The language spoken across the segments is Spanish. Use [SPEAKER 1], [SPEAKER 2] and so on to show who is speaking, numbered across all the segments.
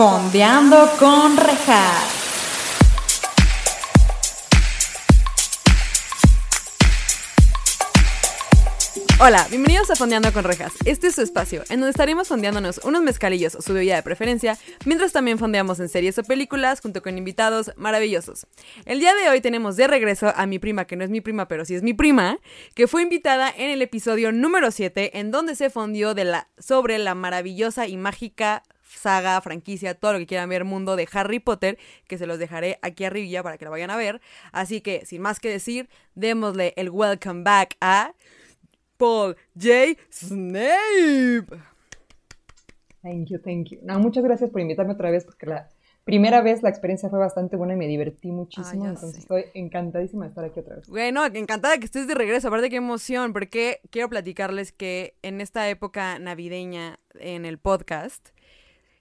[SPEAKER 1] Fondeando con Rejas. Hola, bienvenidos a Fondeando con Rejas. Este es su espacio, en donde estaremos fondeándonos unos mezcalillos o su bebida de preferencia, mientras también fondeamos en series o películas junto con invitados maravillosos. El día de hoy tenemos de regreso a mi prima, que no es mi prima, pero sí es mi prima, que fue invitada en el episodio número 7, en donde se fondió de la, sobre la maravillosa y mágica saga, franquicia, todo lo que quieran ver, mundo de Harry Potter, que se los dejaré aquí arriba para que lo vayan a ver. Así que, sin más que decir, démosle el welcome back a Paul J. Snape.
[SPEAKER 2] Thank you, thank you. No, muchas gracias por invitarme otra vez porque la primera vez la experiencia fue bastante buena y me divertí muchísimo, entonces estoy encantadísima de estar aquí otra vez.
[SPEAKER 1] Bueno, encantada que estés de regreso, aparte qué emoción, porque quiero platicarles que en esta época navideña en el podcast,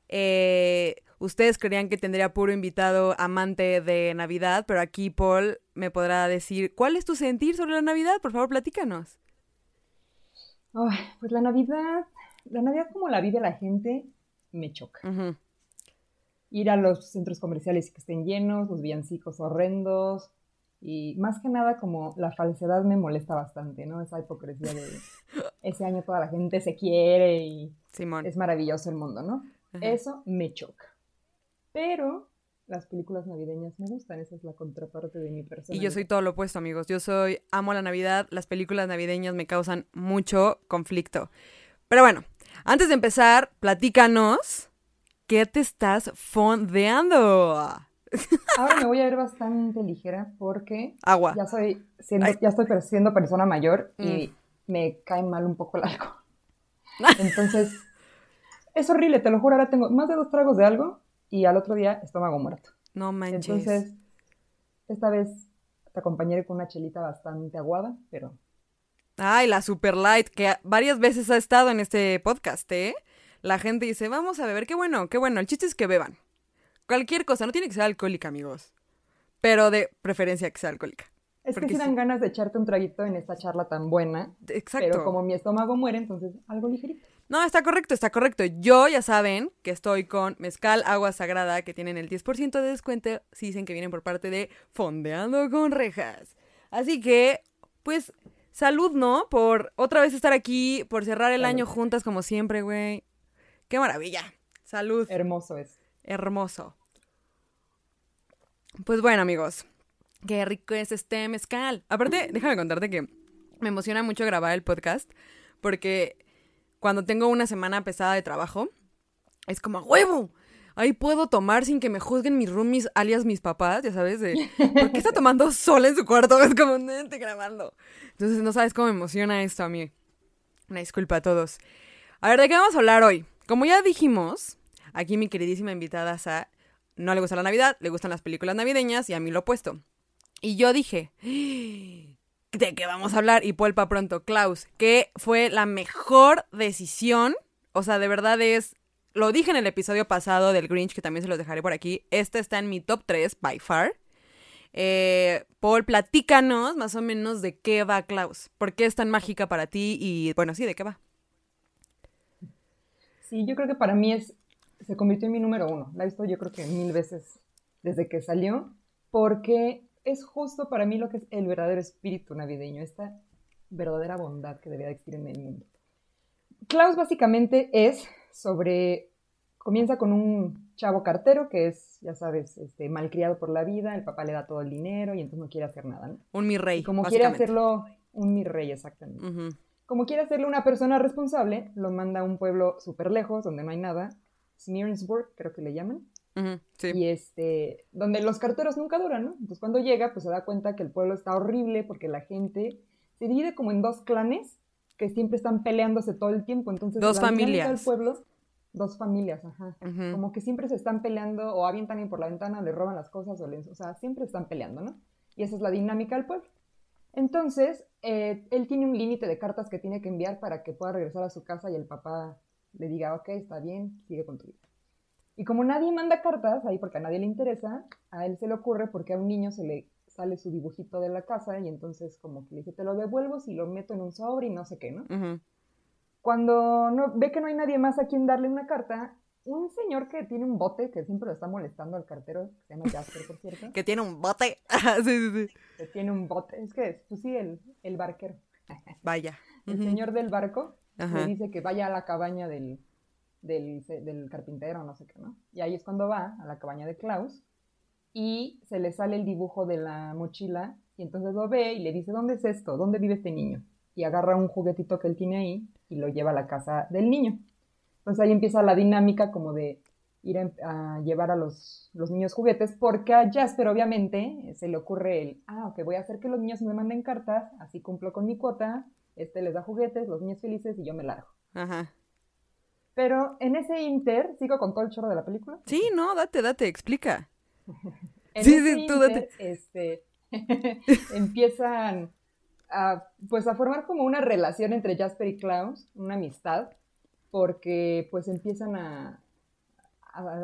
[SPEAKER 1] eh, ustedes creían que tendría puro invitado amante de Navidad, pero aquí Paul me podrá decir, ¿cuál es tu sentir sobre la Navidad? Por favor, platícanos
[SPEAKER 2] pues la Navidad, la Navidad como la vive la gente, me choca. Ir a los centros comerciales que estén llenos, los villancicos horrendos, y más que nada como la falsedad me molesta bastante, ¿no? Esa hipocresía de ese año toda la gente se quiere y es maravilloso el mundo, ¿no? Eso me choca. Pero las películas navideñas me gustan, esa es la contraparte de mi persona.
[SPEAKER 1] Y yo soy todo lo opuesto, amigos. Yo soy, amo la Navidad, las películas navideñas me causan mucho conflicto. Pero bueno, antes de empezar, platícanos, ¿qué te estás fondeando?
[SPEAKER 2] Ahora me voy a ver bastante ligera porque
[SPEAKER 1] Agua.
[SPEAKER 2] ya soy siendo, ya estoy siendo persona mayor y mm. me cae mal un poco el alcohol. Entonces, es horrible, te lo juro, ahora tengo más de dos tragos de algo y al otro día estómago muerto.
[SPEAKER 1] No manches.
[SPEAKER 2] Entonces, esta vez te acompañaré con una chelita bastante aguada, pero...
[SPEAKER 1] Ay, la Super Light, que varias veces ha estado en este podcast, ¿eh? La gente dice, vamos a beber, qué bueno, qué bueno, el chiste es que beban. Cualquier cosa, no tiene que ser alcohólica, amigos. Pero de preferencia que sea alcohólica.
[SPEAKER 2] Es que si dan ganas de echarte un traguito en esta charla tan buena. Exacto. Pero como mi estómago muere, entonces algo ligerito.
[SPEAKER 1] No, está correcto, está correcto. Yo ya saben que estoy con Mezcal Agua Sagrada, que tienen el 10% de descuento si dicen que vienen por parte de Fondeando con Rejas. Así que, pues, salud, ¿no? Por otra vez estar aquí, por cerrar el año juntas como siempre, güey. Qué maravilla. Salud.
[SPEAKER 2] Hermoso es.
[SPEAKER 1] Hermoso. Pues bueno, amigos. Qué rico es este mezcal. Aparte, déjame contarte que me emociona mucho grabar el podcast porque cuando tengo una semana pesada de trabajo, es como, huevo, ahí puedo tomar sin que me juzguen mis roomies, alias mis papás, ya sabes, de, ¿por qué está tomando sol en su cuarto? Es como, estoy grabando. Entonces, no sabes cómo me emociona esto a mí. Una disculpa a todos. A ver, ¿de qué vamos a hablar hoy? Como ya dijimos, aquí mi queridísima invitada Sa no le gusta la Navidad, le gustan las películas navideñas y a mí lo opuesto. Y yo dije, ¿de qué vamos a hablar? Y Polpa pronto, Klaus, que fue la mejor decisión. O sea, de verdad es. Lo dije en el episodio pasado del Grinch, que también se los dejaré por aquí. Este está en mi top 3, by far. Eh, Paul, platícanos más o menos de qué va Klaus. ¿Por qué es tan mágica para ti? Y bueno, sí, ¿de qué va?
[SPEAKER 2] Sí, yo creo que para mí es. Se convirtió en mi número uno. La he visto yo creo que mil veces desde que salió. Porque es justo para mí lo que es el verdadero espíritu navideño, esta verdadera bondad que debería existir en el mundo. Klaus básicamente es sobre, comienza con un chavo cartero que es, ya sabes, este, malcriado por la vida, el papá le da todo el dinero y entonces no quiere hacer nada, ¿no?
[SPEAKER 1] Un mi rey.
[SPEAKER 2] como quiere hacerlo, un mi rey, exactamente. Como quiere hacerlo una persona responsable, lo manda a un pueblo súper lejos, donde no hay nada, Smearensburg, creo que le llaman. Y este, donde los carteros nunca duran, ¿no? Entonces cuando llega, pues se da cuenta que el pueblo está horrible porque la gente se divide como en dos clanes que siempre están peleándose todo el tiempo. Entonces,
[SPEAKER 1] dos familias.
[SPEAKER 2] Del pueblo, dos familias, ajá. Como que siempre se están peleando o avientan alguien por la ventana, le roban las cosas o, les, o sea, siempre están peleando, ¿no? Y esa es la dinámica del pueblo. Entonces, eh, él tiene un límite de cartas que tiene que enviar para que pueda regresar a su casa y el papá le diga, ok, está bien, sigue con tu vida. Y como nadie manda cartas ahí porque a nadie le interesa, a él se le ocurre porque a un niño se le sale su dibujito de la casa y entonces como que le dice, te lo devuelvo si lo meto en un sobre y no sé qué, ¿no? Cuando no, ve que no hay nadie más a quien darle una carta, un señor que tiene un bote, que siempre lo está molestando al cartero, que se llama Jasper, por cierto.
[SPEAKER 1] que tiene un bote. sí, sí, sí.
[SPEAKER 2] Que tiene un bote. Es que, pues sí, el, el barquero.
[SPEAKER 1] Vaya.
[SPEAKER 2] El señor del barco le dice que vaya a la cabaña del, del, del carpintero, no sé qué, ¿no? Y ahí es cuando va a la cabaña de Klaus y se le sale el dibujo de la mochila y entonces lo ve y le dice, ¿dónde es esto? ¿Dónde vive este niño? Y agarra un juguetito que él tiene ahí y lo lleva a la casa del niño. Entonces ahí empieza la dinámica como de ir a, llevar a los, los, niños juguetes, porque a Jasper obviamente se le ocurre el, ah, ok, voy a hacer que los niños me manden cartas, así cumplo con mi cuota, este les da juguetes, los niños felices y yo me largo. Ajá. Pero en ese inter, ¿sigo con todo el chorro de la película?
[SPEAKER 1] Sí, no, date, date, explica.
[SPEAKER 2] sí, sí, tú date. Este, empiezan a, pues a formar como una relación entre Jasper y Klaus, una amistad, porque pues empiezan a,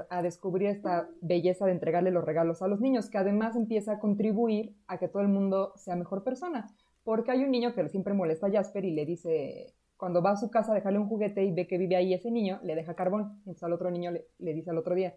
[SPEAKER 2] a, descubrir esta belleza de entregarle los regalos a los niños, que además empieza a contribuir a que todo el mundo sea mejor persona, porque hay un niño que siempre molesta a Jasper y le dice, cuando va a su casa a dejarle un juguete y ve que vive ahí ese niño, le deja carbón, entonces al otro niño le, dice al otro día,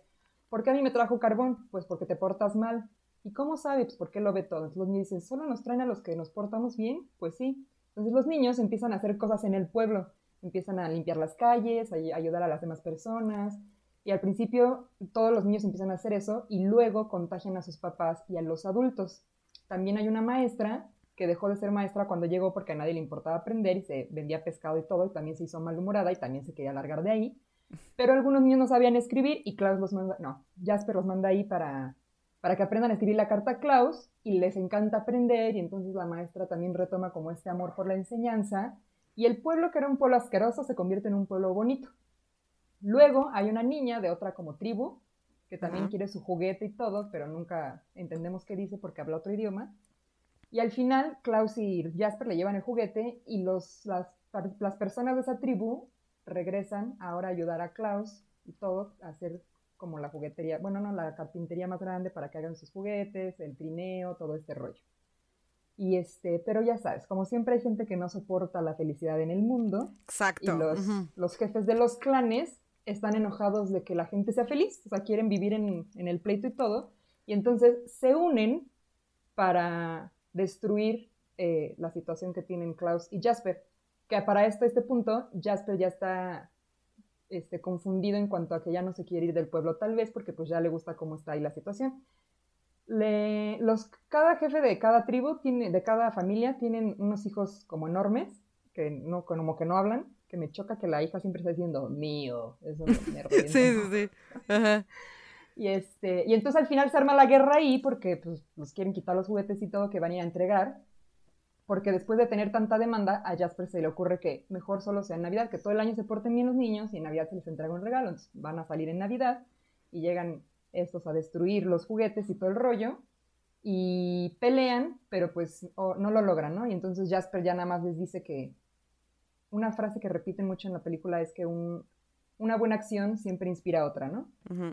[SPEAKER 2] ¿por qué a mí me trajo carbón? Pues porque te portas mal. ¿Y cómo sabe? Pues porque lo ve todo. Entonces los niños dicen, ¿solo nos traen a los que nos portamos bien? Pues sí. Entonces los niños empiezan a hacer cosas en el pueblo. Empiezan a limpiar las calles, a ayudar a las demás personas. Y al principio todos los niños empiezan a hacer eso y luego contagian a sus papás y a los adultos. También hay una maestra que dejó de ser maestra cuando llegó porque a nadie le importaba aprender y se vendía pescado y todo y también se hizo malhumorada y también se quería largar de ahí. Pero algunos niños no sabían escribir y Klaus los manda, no, Jasper los manda ahí para para que aprendan a escribir la carta a Klaus y les encanta aprender y entonces la maestra también retoma como este amor por la enseñanza y el pueblo que era un pueblo asqueroso se convierte en un pueblo bonito. Luego hay una niña de otra como tribu que también quiere su juguete y todo, pero nunca entendemos qué dice porque habla otro idioma. Y al final Klaus y Jasper le llevan el juguete y los, las, las personas de esa tribu regresan ahora a ayudar a Klaus y todo a hacer como la juguetería, bueno, no, la carpintería más grande para que hagan sus juguetes, el trineo, todo este rollo. Y este, pero ya sabes, como siempre hay gente que no soporta la felicidad en el mundo.
[SPEAKER 1] Exacto.
[SPEAKER 2] Y los, los jefes de los clanes están enojados de que la gente sea feliz, o sea, quieren vivir en, en el pleito y todo. Y entonces se unen para destruir eh, la situación que tienen Klaus y Jasper. Que para esto, este punto, Jasper ya está este, confundido en cuanto a que ya no se quiere ir del pueblo, tal vez porque pues ya le gusta cómo está ahí la situación. Le, los, cada jefe de cada tribu, tiene, de cada familia, tienen unos hijos como enormes, que no, como que no hablan, que me choca que la hija siempre está diciendo mío, eso me,
[SPEAKER 1] Sí, sí, sí.
[SPEAKER 2] Y, este, y entonces al final se arma la guerra ahí porque pues, nos quieren quitar los juguetes y todo que van a ir a entregar porque después de tener tanta demanda, a Jasper se le ocurre que mejor solo sea en Navidad, que todo el año se porten bien los niños y en Navidad se les entrega un regalo. Entonces van a salir en Navidad y llegan estos a destruir los juguetes y todo el rollo y pelean, pero pues no lo logran, ¿no? Y entonces Jasper ya nada más les dice que una frase que repiten mucho en la película es que una buena acción siempre inspira a otra, ¿no?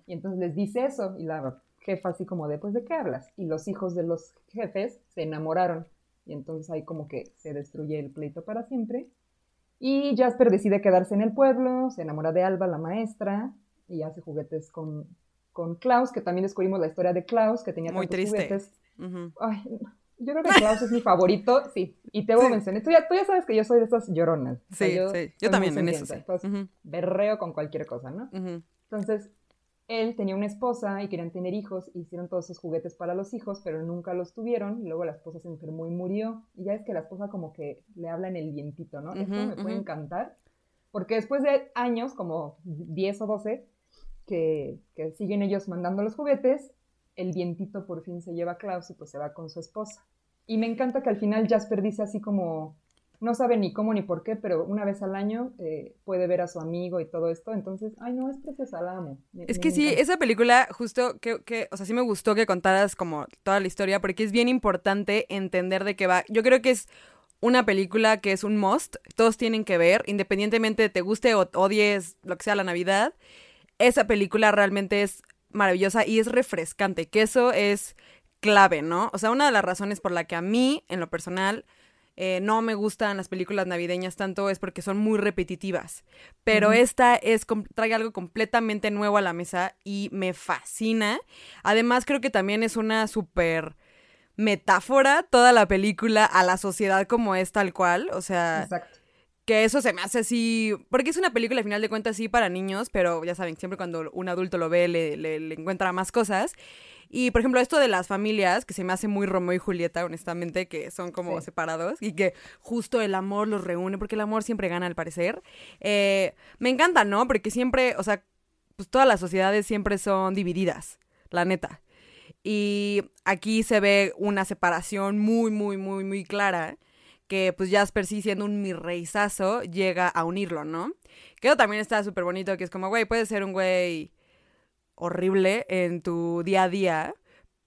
[SPEAKER 2] Y entonces les dice eso y la jefa así como de, pues, ¿de qué hablas? Y los hijos de los jefes se enamoraron y entonces ahí como que se destruye el pleito para siempre. Y Jasper decide quedarse en el pueblo, se enamora de Alba, la maestra, y hace juguetes con, con Klaus, que también descubrimos la historia de Klaus, que tenía
[SPEAKER 1] Muy triste.
[SPEAKER 2] juguetes. Ay, yo creo que Klaus es mi favorito, sí. Y te voy a mencionar, tú ya, tú ya sabes que yo soy de esas lloronas.
[SPEAKER 1] Sí, yo, sí. Yo también en eso sí.
[SPEAKER 2] berreo con cualquier cosa, ¿no? Entonces, él tenía una esposa y querían tener hijos, hicieron todos esos juguetes para los hijos, pero nunca los tuvieron, y luego la esposa se enfermó y murió, y ya es que la esposa como que le habla en el vientito, ¿no? Esto me puede encantar, porque después de años, como 10 o 12, que, que, siguen ellos mandando los juguetes, el vientito por fin se lleva a Klaus y pues se va con su esposa. Y me encanta que al final Jasper dice así como, no sabe ni cómo ni por qué, pero una vez al año eh, puede ver a su amigo y todo esto. Entonces, ay, no, es preciosa, la amo.
[SPEAKER 1] es que sí, esa película, justo que, que, o sea, sí me gustó que contaras como toda la historia, porque es bien importante entender de qué va. Yo creo que es una película que es un must, todos tienen que ver, independientemente de te guste o odies lo que sea la Navidad. Esa película realmente es maravillosa y es refrescante, que eso es clave, ¿no? O sea, una de las razones por la que a mí, en lo personal, eh, no me gustan las películas navideñas tanto es porque son muy repetitivas. Pero esta es trae algo completamente nuevo a la mesa y me fascina. Además, creo que también es una súper metáfora toda la película a la sociedad como es tal cual. O sea.
[SPEAKER 2] Exacto.
[SPEAKER 1] Que eso se me hace así. Porque es una película, al final de cuentas, sí para niños, pero ya saben, siempre cuando un adulto lo ve, le, le encuentra más cosas. Y por ejemplo, esto de las familias, que se me hace muy Romeo y Julieta, honestamente, que son como separados y que justo el amor los reúne, porque el amor siempre gana al parecer. Eh, me encanta, ¿no? Porque siempre, o sea, pues todas las sociedades siempre son divididas, la neta. Y aquí se ve una separación muy, muy, muy, muy clara que pues Jasper sí siendo un mirreizazo llega a unirlo, ¿no? Que también está súper bonito, que es como, güey, puede ser un güey horrible en tu día a día,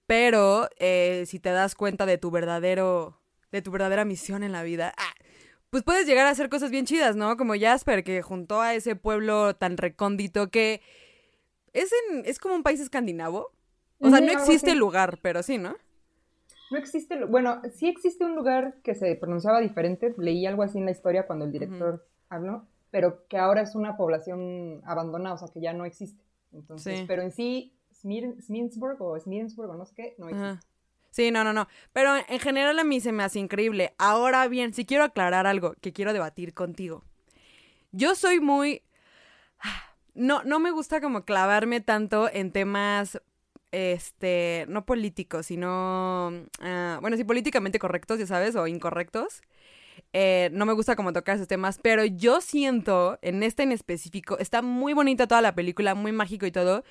[SPEAKER 1] pero eh, si te das cuenta de tu verdadero, de tu verdadera misión en la vida, ah, pues puedes llegar a hacer cosas bien chidas, ¿no? Como Jasper, que juntó a ese pueblo tan recóndito que es, en, es como un país escandinavo. O sea, no existe el lugar, pero sí, ¿no?
[SPEAKER 2] No existe, bueno, sí existe un lugar que se pronunciaba diferente, leí algo así en la historia cuando el director habló, pero que ahora es una población abandonada, o sea, que ya no existe. Entonces, pero en sí, Sminsburg o Smidensburg o no sé qué, no existe.
[SPEAKER 1] Sí, no, no, no. Pero en general a mí se me hace increíble. Ahora bien, si quiero aclarar algo que quiero debatir contigo. Yo soy muy... No, no me gusta como clavarme tanto en temas, este, no políticos, sino, ah, bueno, sí, políticamente correctos, ya sabes, o incorrectos. Eh, no me gusta como tocar esos temas, pero yo siento, en este en específico, está muy bonita toda la película, muy mágico y todo,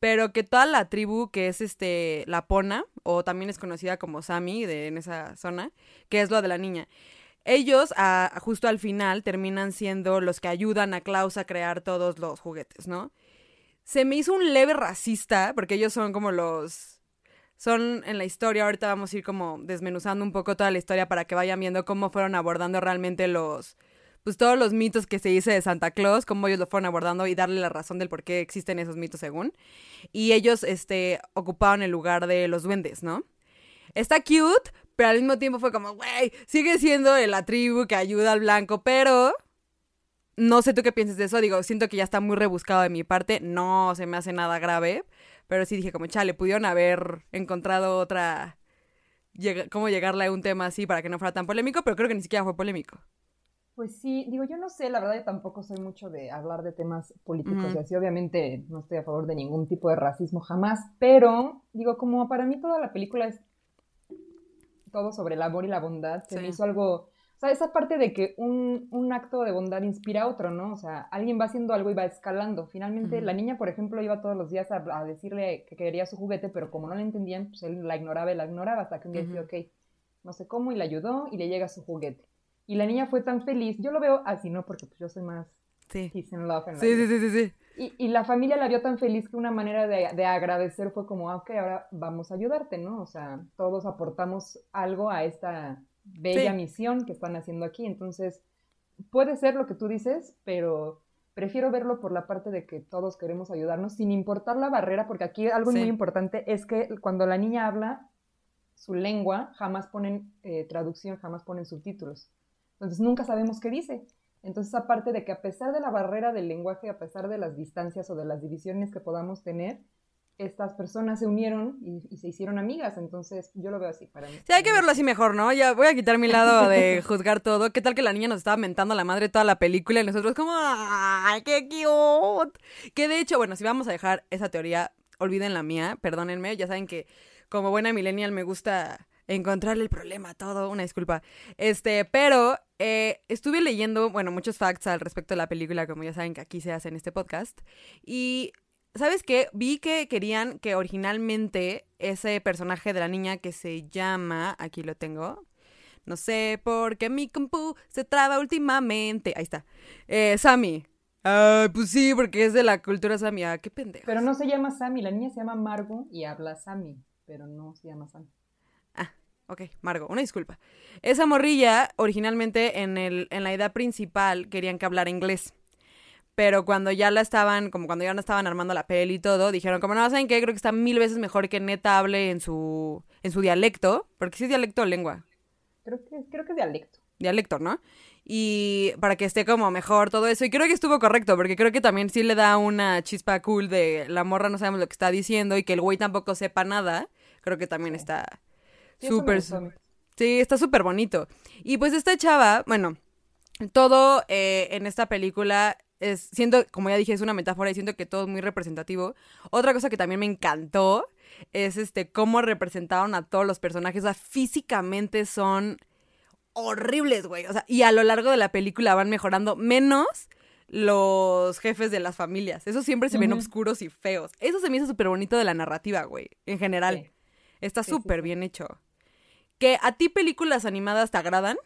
[SPEAKER 1] pero que toda la tribu que es este la Pona, o también es conocida como Sami de, en esa zona, que es lo de la niña, ellos justo al final terminan siendo los que ayudan a Klaus a crear todos los juguetes, ¿no? Se me hizo un leve racista, porque ellos son como los son en la historia, ahorita vamos a ir como desmenuzando un poco toda la historia para que vayan viendo cómo fueron abordando realmente los, pues todos los mitos que se dice de Santa Claus, cómo ellos lo fueron abordando y darle la razón del por qué existen esos mitos según. Y ellos, este, ocupaban el lugar de los duendes, ¿no? Está cute, pero al mismo tiempo fue como, güey, sigue siendo la tribu que ayuda al blanco, pero... No sé tú qué piensas de eso, digo, siento que ya está muy rebuscado de mi parte, no se me hace nada grave, pero sí dije como, chale, pudieron haber encontrado otra... cómo llegarle a un tema así para que no fuera tan polémico, pero creo que ni siquiera fue polémico.
[SPEAKER 2] Pues sí, digo, yo no sé, la verdad yo tampoco soy mucho de hablar de temas políticos y así, obviamente no estoy a favor de ningún tipo de racismo jamás, pero digo, como para mí toda la película es todo sobre el amor y la bondad, se me hizo algo sea, esa parte de que un, un, acto de bondad inspira a otro, ¿no? O sea, alguien va haciendo algo y va escalando. Finalmente, la niña, por ejemplo, iba todos los días a, decirle que quería su juguete, pero como no le entendían, pues él la ignoraba y la ignoraba hasta que un día dijo, ok, no sé cómo, y le ayudó y le llega su juguete. Y la niña fue tan feliz. Yo lo veo así, ¿no? Porque pues, yo soy más
[SPEAKER 1] sí.
[SPEAKER 2] and love. En
[SPEAKER 1] sí, sí, sí, sí, sí.
[SPEAKER 2] Y, y, la familia la vio tan feliz que una manera de, de, agradecer fue como, ah, ok, ahora vamos a ayudarte, ¿no? O sea, todos aportamos algo a esta bella misión que están haciendo aquí. Entonces, puede ser lo que tú dices, pero prefiero verlo por la parte de que todos queremos ayudarnos, sin importar la barrera, porque aquí algo muy importante es que cuando la niña habla su lengua, jamás ponen eh, traducción, jamás ponen subtítulos. Entonces, nunca sabemos qué dice. Entonces, aparte de que a pesar de la barrera del lenguaje, a pesar de las distancias o de las divisiones que podamos tener, estas personas se unieron y, se hicieron amigas, entonces yo lo veo así para mí.
[SPEAKER 1] Sí, hay que verlo así mejor, ¿no? Ya voy a quitar mi lado de juzgar todo. ¿Qué tal que la niña nos estaba mentando a la madre toda la película y nosotros como, ¡ay, qué cute! Que de hecho, bueno, si vamos a dejar esa teoría, olviden la mía, perdónenme, ya saben que como buena millennial me gusta encontrarle el problema a todo, una disculpa. Este, pero eh, estuve leyendo, bueno, muchos facts al respecto de la película, como ya saben que aquí se hace en este podcast, y ¿Sabes qué? Vi que querían que originalmente ese personaje de la niña que se llama, aquí lo tengo, no sé por qué mi compu se traba últimamente. Ahí está. Eh, Sammy. Ah, pues sí, porque es de la cultura Sammy. Ah, qué pendejo.
[SPEAKER 2] Pero no se llama Sammy, la niña se llama Margo y habla Sammy, pero no se llama Sammy.
[SPEAKER 1] Ah, ok, Margo, una disculpa. Esa morrilla, originalmente en, el, en la idea principal, querían que hablara inglés. Pero cuando ya la estaban, como cuando ya no estaban armando la peli y todo, dijeron como, no, ¿saben qué? Creo que está mil veces mejor que neta hable en su, en su dialecto, porque si es dialecto o lengua.
[SPEAKER 2] Creo que, creo que es dialecto.
[SPEAKER 1] dialecto, ¿no? Y para que esté como mejor todo eso. Y creo que estuvo correcto, porque creo que también sí le da una chispa cool de la morra no sabemos lo que está diciendo y que el güey tampoco sepa nada. Creo que también está súper... Sí, está súper bonito. Y pues esta chava, bueno, todo eh, en esta película es, siento, como ya dije, es una metáfora y siento que todo es muy representativo. Otra cosa que también me encantó es este cómo representaron a todos los personajes. O sea, físicamente son horribles, güey. O sea, y a lo largo de la película van mejorando menos los jefes de las familias. Esos siempre se ven oscuros y feos. Eso se me hizo súper bonito de la narrativa, güey, en general. Está súper bien hecho. ¿Que a ti películas animadas te agradan?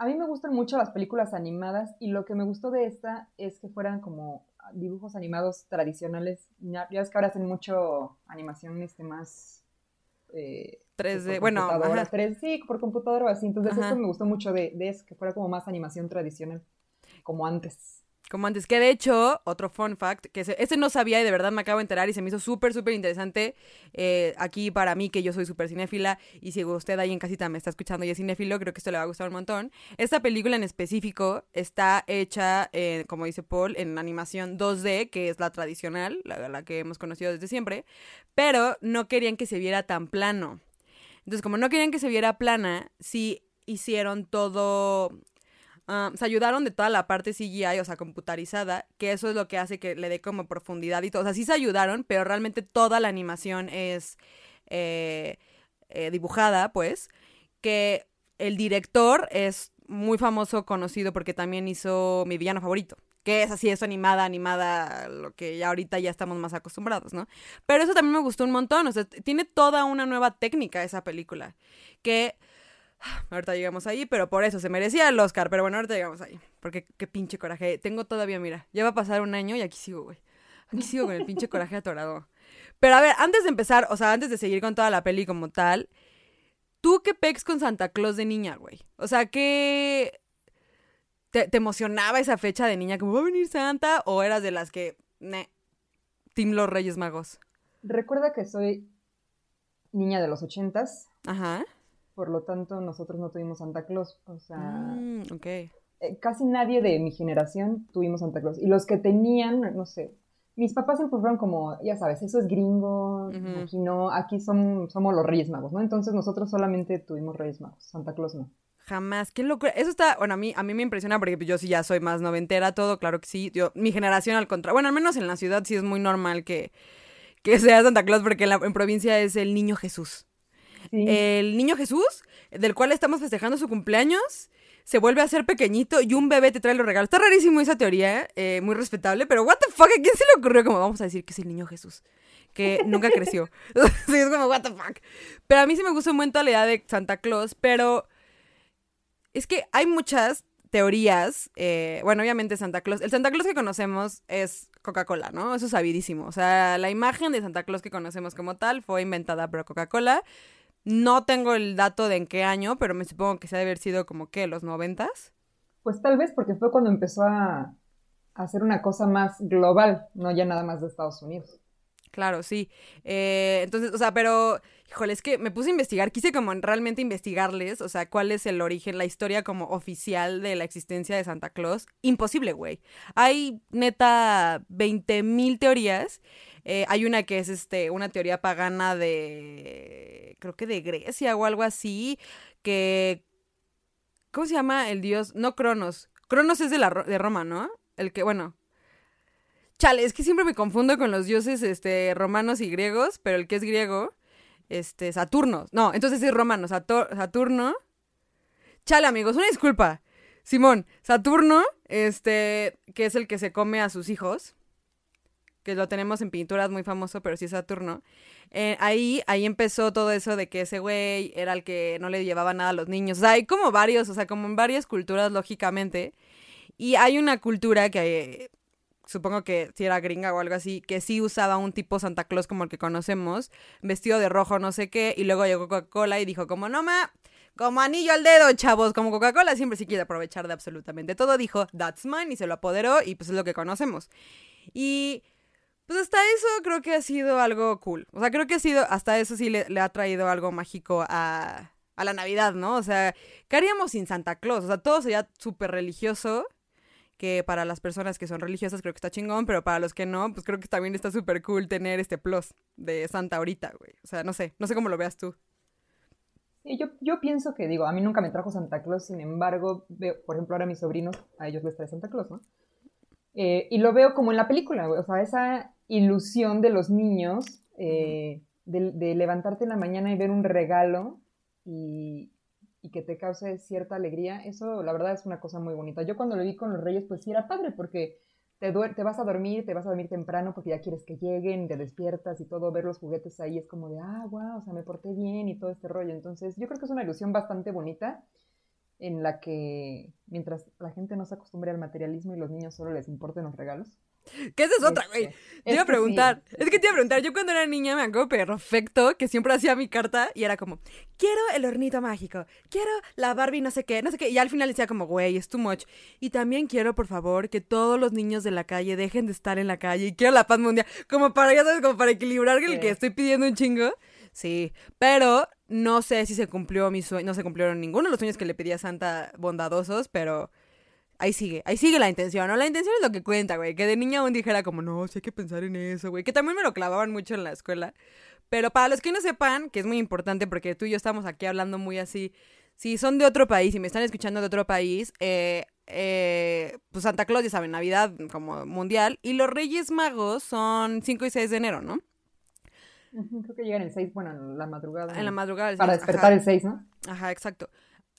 [SPEAKER 2] A mí me gustan mucho las películas animadas y lo que me gustó de esta es que fueran como dibujos animados tradicionales. Ya, ves que ahora hacen mucho animación este más...
[SPEAKER 1] Eh, 3D, bueno,
[SPEAKER 2] sí, por computadora o así. Entonces eso me gustó mucho de, de eso, que fuera como más animación tradicional, como antes.
[SPEAKER 1] Como antes, que de hecho, otro fun fact, que ese, no sabía y de verdad me acabo de enterar y se me hizo súper, súper interesante eh, aquí para mí, que yo soy súper cinéfila y si usted ahí en casita me está escuchando y es cinéfilo, creo que esto le va a gustar un montón. Esta película en específico está hecha, eh, como dice Paul, en animación 2D, que es la tradicional, la, la que hemos conocido desde siempre, pero no querían que se viera tan plano. Entonces, como no querían que se viera plana, sí hicieron todo se ayudaron de toda la parte CGI, o sea, computarizada, que eso es lo que hace que le dé como profundidad y todo. O sea, sí se ayudaron, pero realmente toda la animación es eh, eh, dibujada, pues, que el director es muy famoso, conocido, porque también hizo mi villano favorito. Que es así, es animada, animada, lo que ya ahorita ya estamos más acostumbrados, ¿no? Pero eso también me gustó un montón, o sea, tiene toda una nueva técnica esa película. Que Ahorita llegamos ahí, pero por eso se merecía el Oscar. Pero bueno, ahorita llegamos ahí. Porque qué pinche coraje. Tengo todavía, mira, ya va a pasar un año y aquí sigo, güey. Aquí sigo con el pinche coraje atorado. Pero a ver, antes de empezar, o sea, antes de seguir con toda la peli como tal, ¿tú qué pex con Santa Claus de niña, güey? O sea, ¿qué te, emocionaba esa fecha de niña? ¿Cómo va a venir Santa? ¿O eras de las que, ne, Team Los Reyes Magos?
[SPEAKER 2] Recuerda que soy niña de los ochentas.
[SPEAKER 1] Ajá
[SPEAKER 2] por lo tanto nosotros no tuvimos Santa Claus. O sea,
[SPEAKER 1] mm, okay.
[SPEAKER 2] Eh, casi nadie de mi generación tuvimos Santa Claus. Y los que tenían, no sé, mis papás siempre fueron como, ya sabes, eso es gringo, no, aquí son, somos los Reyes Magos, ¿no? Entonces nosotros solamente tuvimos Reyes Magos, Santa Claus no.
[SPEAKER 1] Jamás, qué locura. Eso está, bueno, a mí, a mí me impresiona porque yo sí ya soy más noventera, todo, claro que sí. Yo, mi generación al contrario, bueno, al menos en la ciudad sí es muy normal que, que sea Santa Claus porque en, la, en provincia es el niño Jesús. El niño Jesús, del cual estamos festejando su cumpleaños, se vuelve a ser pequeñito y un bebé te trae los regalos. Está rarísimo esa teoría, eh, muy respetable, pero what the fuck, ¿a quién se le ocurrió? Como vamos a decir que es el niño Jesús, que nunca creció. sí, es como what the fuck. Pero a mí sí me gusta un momento la idea de Santa Claus, pero es que hay muchas teorías. Eh, bueno, obviamente Santa Claus. El Santa Claus que conocemos es Coca-Cola, ¿no? Eso es sabidísimo. O sea, la imagen de Santa Claus que conocemos como tal fue inventada por Coca-Cola. No tengo el dato de en qué año, pero me supongo que se debe haber sido como que los noventas.
[SPEAKER 2] Pues tal vez porque fue cuando empezó a, hacer una cosa más global, no ya nada más de Estados Unidos.
[SPEAKER 1] Claro, sí. Eh, entonces, o sea, pero, híjole, es que me puse a investigar, quise como realmente investigarles, o sea, cuál es el origen, la historia como oficial de la existencia de Santa Claus. Imposible, güey. Hay neta 20 mil teorías eh, hay una que es este, una teoría pagana de, creo que de Grecia o algo así, que, ¿cómo se llama el dios? No Cronos. Cronos es de, la, de Roma, ¿no? El que, bueno. Chale, es que siempre me confundo con los dioses este, romanos y griegos, pero el que es griego, este, Saturno. No, entonces es romano, Saturno. Chale, amigos, una disculpa. Simón, Saturno, este, que es el que se come a sus hijos que lo tenemos en pinturas muy famoso, pero sí es Saturno. Eh, ahí, ahí empezó todo eso de que ese güey era el que no le llevaba nada a los niños. O sea, hay como varios, o sea, como en varias culturas, lógicamente. Y hay una cultura que supongo que si era gringa o algo así, que sí usaba un tipo Santa Claus como el que conocemos, vestido de rojo, no sé qué, y luego llegó Coca-Cola y dijo como, no ma, como anillo al dedo, chavos, como Coca-Cola siempre sí quiere aprovechar de absolutamente todo, dijo, that's mine, y se lo apoderó, y pues es lo que conocemos. Y pues hasta eso creo que ha sido algo cool. O sea, creo que ha sido, hasta eso sí le, ha traído algo mágico a, a la Navidad, ¿no? O sea, ¿qué haríamos sin Santa Claus? O sea, todo sería súper religioso, que para las personas que son religiosas creo que está chingón, pero para los que no, pues creo que también está súper cool tener este plus de Santa ahorita, güey. O sea, no sé, no sé cómo lo veas tú.
[SPEAKER 2] Sí, yo, yo pienso que, digo, a mí nunca me trajo Santa Claus, sin embargo, veo, por ejemplo, ahora mis sobrinos, a ellos les trae Santa Claus, ¿no? Eh, y lo veo como en la película, güey. O sea, esa ilusión de los niños eh, de, levantarte en la mañana y ver un regalo y, que te cause cierta alegría, eso la verdad es una cosa muy bonita. Yo cuando lo vi con los reyes, pues sí era padre porque te, te vas a dormir, te vas a dormir temprano porque ya quieres que lleguen, te despiertas y todo, ver los juguetes ahí es como de, ah, wow, o sea, me porté bien y todo este rollo. Entonces yo creo que es una ilusión bastante bonita en la que mientras la gente no se acostumbre al materialismo y los niños solo les importen los regalos,
[SPEAKER 1] ¿Qué esa es otra, güey. Este, te iba a preguntar. Es que te iba a preguntar. Yo cuando era niña me acuerdo perfecto que siempre hacía mi carta y era como, quiero el hornito mágico, quiero la Barbie no sé qué, no sé qué. Y al final decía como, güey, es too much. Y también quiero, por favor, que todos los niños de la calle dejen de estar en la calle y quiero la paz mundial. Como para, ya sabes, como para equilibrar el que estoy pidiendo un chingo. Sí, pero no sé si se cumplió mi sueño, no se cumplieron ninguno de los sueños que le pedí a Santa bondadosos, pero ahí sigue, ahí sigue la intención, ¿no? La intención es lo que cuenta, güey. Que de niña aún dijera como, no, sí hay que pensar en eso, güey. Que también me lo clavaban mucho en la escuela. Pero para los que no sepan, que es muy importante porque tú y yo estamos aquí hablando muy así, si son de otro país y me están escuchando de otro país, eh, eh, pues Santa Claus, ya saben, Navidad como mundial, y los Reyes Magos son 5 y 6 de enero, ¿no?
[SPEAKER 2] Creo que llegan el 6, bueno, en la madrugada.
[SPEAKER 1] En la madrugada.
[SPEAKER 2] Para despertar el 6, ¿no?
[SPEAKER 1] Ajá, exacto.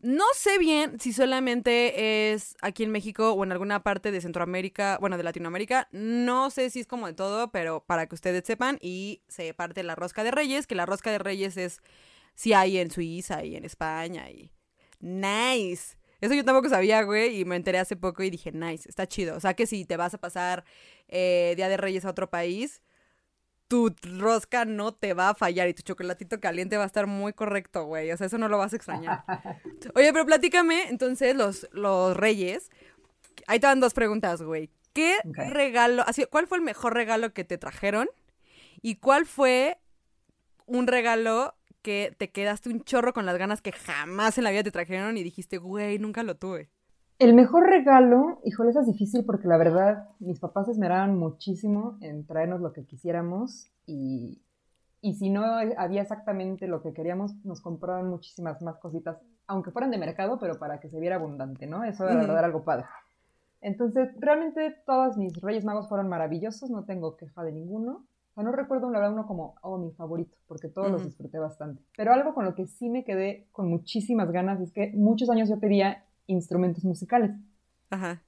[SPEAKER 1] No sé bien si solamente es aquí en México o en alguna parte de Centroamérica, bueno, de Latinoamérica. No sé si es como de todo, pero para que ustedes sepan y se parte la rosca de reyes, que la rosca de reyes es si hay en Suiza y en España y... Nice. Eso yo tampoco sabía, güey, y me enteré hace poco y dije, nice, está chido. O sea que si te vas a pasar eh, Día de Reyes a otro país, tu rosca no te va a fallar y tu chocolatito caliente va a estar muy correcto, güey. O sea, eso no lo vas a extrañar. Oye, pero platícame, entonces, los, los reyes. Ahí te dan dos preguntas, güey. ¿Qué regalo, así, cuál fue el mejor regalo que te trajeron? ¿Y cuál fue un regalo que te quedaste un chorro con las ganas que jamás en la vida te trajeron y dijiste, güey, nunca lo tuve?
[SPEAKER 2] El mejor regalo, híjole, eso es difícil porque la verdad mis papás esmeraban muchísimo en traernos lo que quisiéramos y, y si no había exactamente lo que queríamos, nos compraban muchísimas más cositas, aunque fueran de mercado, pero para que se viera abundante, ¿no? Eso era, la verdad, algo padre. Entonces, realmente todos mis Reyes Magos fueron maravillosos, no tengo queja de ninguno. O sea, no recuerdo la verdad uno como, oh, mi favorito, porque todos los disfruté bastante. Pero algo con lo que sí me quedé con muchísimas ganas es que muchos años yo pedía instrumentos musicales. Ajá.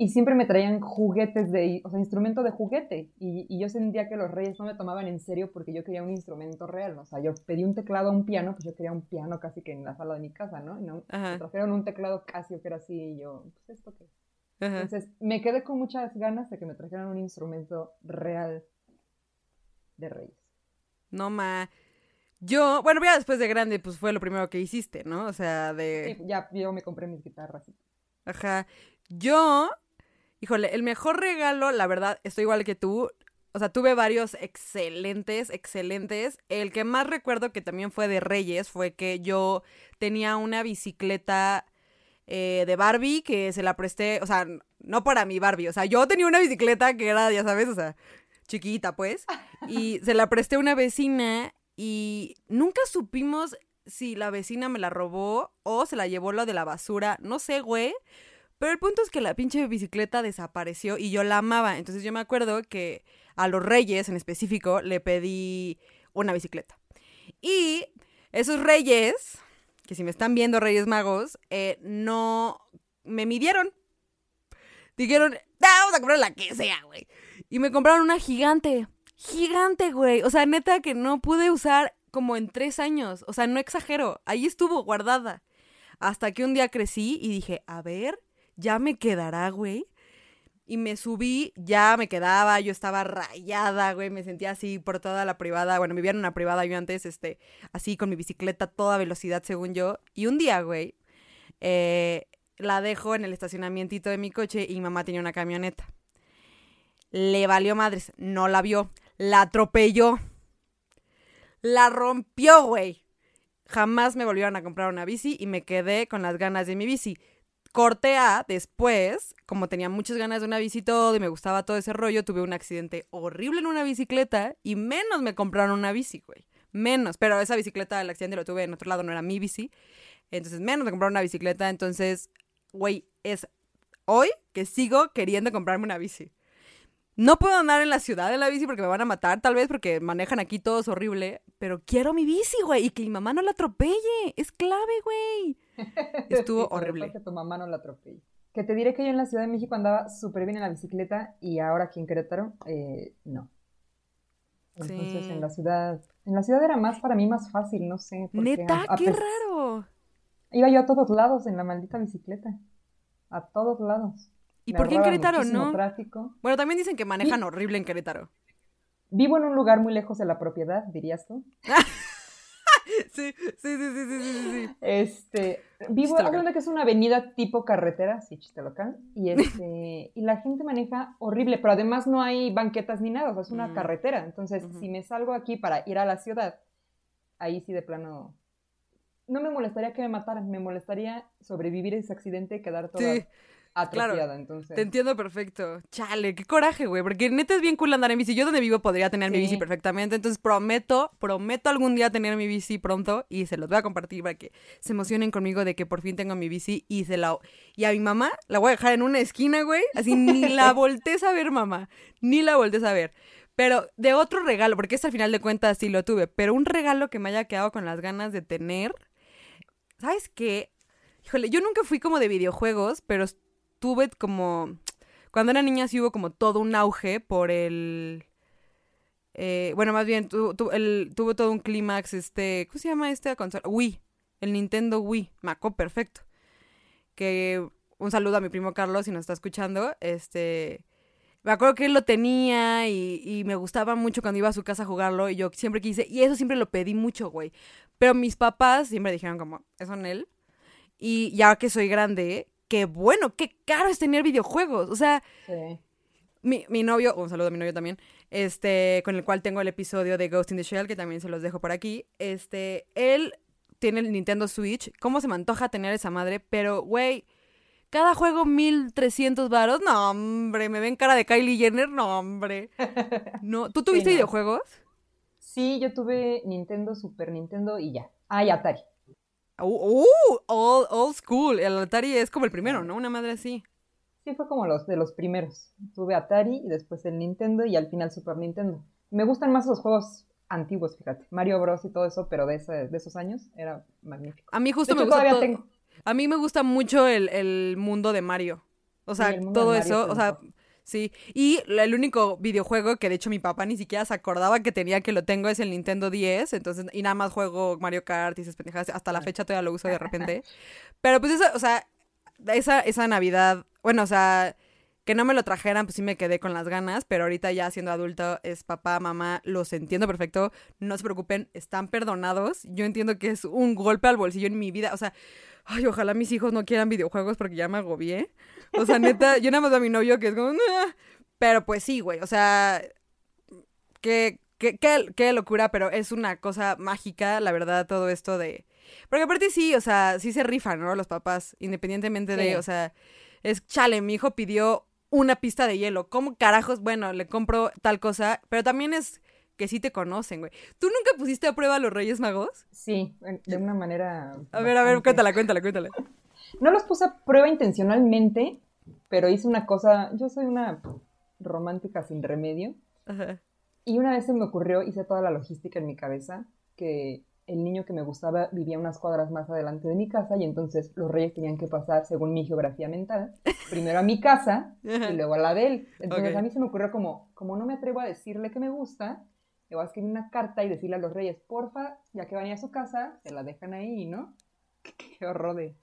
[SPEAKER 2] Y siempre me traían juguetes de, o sea, instrumento de juguete. Y, yo sentía que los reyes no me tomaban en serio porque yo quería un instrumento real. O sea, yo pedí un teclado a un piano, pues yo quería un piano casi que en la sala de mi casa, ¿no? Y no, me trajeron un teclado Casio que era así y yo, pues esto qué. Entonces, me quedé con muchas ganas de que me trajeran un instrumento real de reyes.
[SPEAKER 1] No, ma. Yo, bueno, ya después de grande, pues fue lo primero que hiciste, ¿no? O sea, de...
[SPEAKER 2] Sí, ya yo me compré mis guitarras.
[SPEAKER 1] Ajá. Yo, híjole, el mejor regalo, la verdad, estoy igual que tú. O sea, tuve varios excelentes, excelentes. El que más recuerdo que también fue de Reyes fue que yo tenía una bicicleta eh, de Barbie que se la presté, o sea, no para mi Barbie, o sea, yo tenía una bicicleta que era, ya sabes, o sea, chiquita pues, y se la presté a una vecina y nunca supimos si la vecina me la robó o se la llevó lo de la basura, no sé, güey. Pero el punto es que la pinche bicicleta desapareció y yo la amaba. Entonces yo me acuerdo que a los reyes en específico le pedí una bicicleta. Y esos reyes, que si me están viendo reyes magos, eh, no me midieron. Dijeron, vamos a comprar la que sea, güey. Y me compraron una gigante gigante, güey. O sea, neta que no pude usar como en tres años. O sea, no exagero. Ahí estuvo guardada. Hasta que un día crecí y dije, a ver, ya me quedará, güey. Y me subí, ya me quedaba, yo estaba rayada, güey, me sentía así por toda la privada, bueno, vivía en una privada yo antes, este, así con mi bicicleta a toda velocidad según yo. Y un día, güey, eh, la dejo en el estacionamiento de mi coche y mi mamá tenía una camioneta. Le valió madres, no la vio la atropelló. La rompió, güey. jamás me volvieron a comprar una bici y me quedé con las ganas de mi bici. Corte A, después, como tenía muchas ganas de una bici y todo y me gustaba todo ese rollo, tuve un accidente horrible en una bicicleta y menos me compraron una bici, güey. Menos, pero esa bicicleta, el accidente lo tuve en otro lado, no era mi bici. Entonces, menos me compraron una bicicleta. Entonces, güey, es hoy que sigo queriendo comprarme una bici. No puedo andar en la ciudad en la bici porque me van a matar, tal vez porque manejan aquí todos horrible, pero quiero mi bici, güey, y que mi mamá no la atropelle. Es clave, güey. Estuvo horrible.
[SPEAKER 2] Que tu mamá no la atropelle. Que te diré que yo en la Ciudad de México andaba súper bien en la bicicleta y ahora aquí en Querétaro, eh, no. Entonces en la ciudad, en la ciudad era más para mí más fácil, no sé.
[SPEAKER 1] Neta, qué raro.
[SPEAKER 2] Iba yo a todos lados en la maldita bicicleta. A todos lados.
[SPEAKER 1] ¿Y por qué en Querétaro no? Bueno, también dicen que manejan horrible en Querétaro.
[SPEAKER 2] Vivo en un lugar muy lejos de la propiedad, dirías tú.
[SPEAKER 1] sí, sí, sí, sí, sí, sí, sí.
[SPEAKER 2] Este, vivo, hablando que es una avenida tipo carretera, sí, chiste local, y este, y la gente maneja horrible, pero además no hay banquetas ni nada, o sea, es una mm. carretera. Entonces, si me salgo aquí para ir a la ciudad, ahí sí de plano no me molestaría que me mataran, me molestaría sobrevivir ese accidente y quedar toda atrofiada, entonces.
[SPEAKER 1] Te entiendo perfecto. Chale, qué coraje, güey, porque neta es bien cool andar en bici. Yo donde vivo podría tener mi bici perfectamente, entonces prometo, prometo algún día tener mi bici pronto y se los voy a compartir para que se emocionen conmigo de que por fin tengo mi bici y se la y a mi mamá la voy a dejar en una esquina, güey, así ni la voltees a ver, mamá, ni la voltees a ver. Pero de otro regalo, porque este al final de cuentas sí lo tuve, pero un regalo que me haya quedado con las ganas de tener ¿Sabes qué? Híjole, yo nunca fui como de videojuegos, pero tuve como... Cuando era niña sí hubo como todo un auge por el... Eh, bueno, más bien, el, tuvo todo un clímax, este... ¿Cómo se llama esta consola? Wii. El Nintendo Wii. Maco, perfecto. Que un saludo a mi primo Carlos si nos está escuchando. Este... Me acuerdo que él lo tenía y, y, me gustaba mucho cuando iba a su casa a jugarlo y yo siempre quise, y eso siempre lo pedí mucho, güey. Pero mis papás siempre dijeron como, eso en él. Y ya que soy grande, qué bueno, qué caro es tener videojuegos. O sea, mi, mi, novio, un saludo a mi novio también, este, con el cual tengo el episodio de Ghost in the Shell, que también se los dejo por aquí. Este, él tiene el Nintendo Switch. ¿Cómo se me antoja tener esa madre? Pero, güey, cada juego 1300 varos. No, hombre, me ven cara de Kylie Jenner. No, hombre. No, ¿Tú tuviste videojuegos?
[SPEAKER 2] Sí, yo tuve Nintendo, Super Nintendo y ya. Ah, y Atari.
[SPEAKER 1] Uh, old, school. El Atari es como el primero, ¿no? Una madre así.
[SPEAKER 2] Sí, fue como los de los primeros. Tuve Atari y después el Nintendo y al final Super Nintendo. Me gustan más los juegos antiguos, fíjate. Mario Bros y todo eso, pero de, de esos años era magnífico.
[SPEAKER 1] A mí justo me gusta A mí me gusta mucho el, mundo de Mario. O sea, todo eso, o sea, Sí, y el único videojuego que de hecho mi papá ni siquiera se acordaba que tenía que lo tengo es el Nintendo 10, entonces, y nada más juego Mario Kart y esas pendejadas, hasta la fecha todavía lo uso de repente. Pero pues eso, o sea, esa, esa Navidad, bueno, o sea, que no me lo trajeran, pues sí me quedé con las ganas, pero ahorita ya siendo adulto es papá, mamá, los entiendo perfecto, no se preocupen, están perdonados, yo entiendo que es un golpe al bolsillo en mi vida, o sea, ay, ojalá mis hijos no quieran videojuegos porque ya me agobié. O sea, neta, yo nada más a mi novio que es como... Pero pues sí, güey, o sea, qué, qué, qué, locura, pero es una cosa mágica, la verdad, todo esto de... Porque aparte sí, o sea, sí se rifan, ¿no? Los papás, independientemente de, o sea, es chale, mi hijo pidió una pista de hielo. ¿Cómo carajos? Bueno, le compro tal cosa, pero también es que sí te conocen, güey. ¿Tú nunca pusiste a prueba a los Reyes Magos?
[SPEAKER 2] Sí, de una manera...
[SPEAKER 1] A ver, a ver, cuéntala, cuéntala, cuéntala.
[SPEAKER 2] No los puse a prueba intencionalmente, pero hice una cosa, yo soy una romántica sin remedio. Y una vez se me ocurrió, hice toda la logística en mi cabeza, que el niño que me gustaba vivía unas cuadras más adelante de mi casa y entonces los reyes tenían que pasar, según mi geografía mental, primero a mi casa y luego a la de él. Entonces a mí se me ocurrió como, como no me atrevo a decirle que me gusta, le voy a escribir una carta y decirle a los reyes, porfa, ya que van a su casa, se la dejan ahí, ¿no? Qué horror de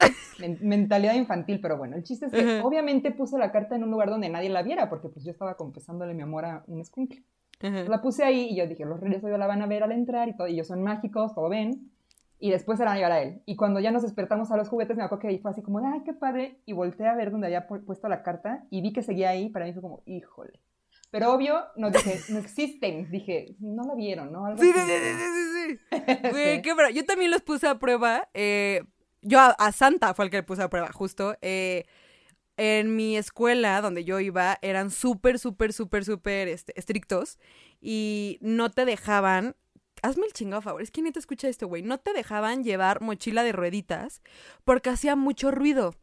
[SPEAKER 2] mentalidad infantil, pero bueno, el chiste es que obviamente puse la carta en un lugar donde nadie la viera, porque pues yo estaba confesándole mi amor a un escuincle. La puse ahí y yo dije, los reyes hoy la van a ver al entrar y todo, y ellos son mágicos, todo ven. Y después se la van a llevar a él. Y cuando ya nos despertamos a los juguetes, me acuerdo que ahí fue así como, ay, qué padre. Y volteé a ver donde había puesto la carta y vi que seguía ahí. Para mí fue como, híjole. Pero obvio, no dije, no existen. Dije, no la vieron, ¿no?
[SPEAKER 1] sí, sí, sí, sí, sí, Güey, qué bro. Yo también los puse a prueba. Eh, yo a, Santa fue el que le puse a prueba, justo. Eh, en mi escuela donde yo iba eran súper, súper, súper, súper este, estrictos y no te dejaban. Hazme el chingado favor, es que ni te escucha esto, güey. No te dejaban llevar mochila de rueditas porque hacía mucho ruido.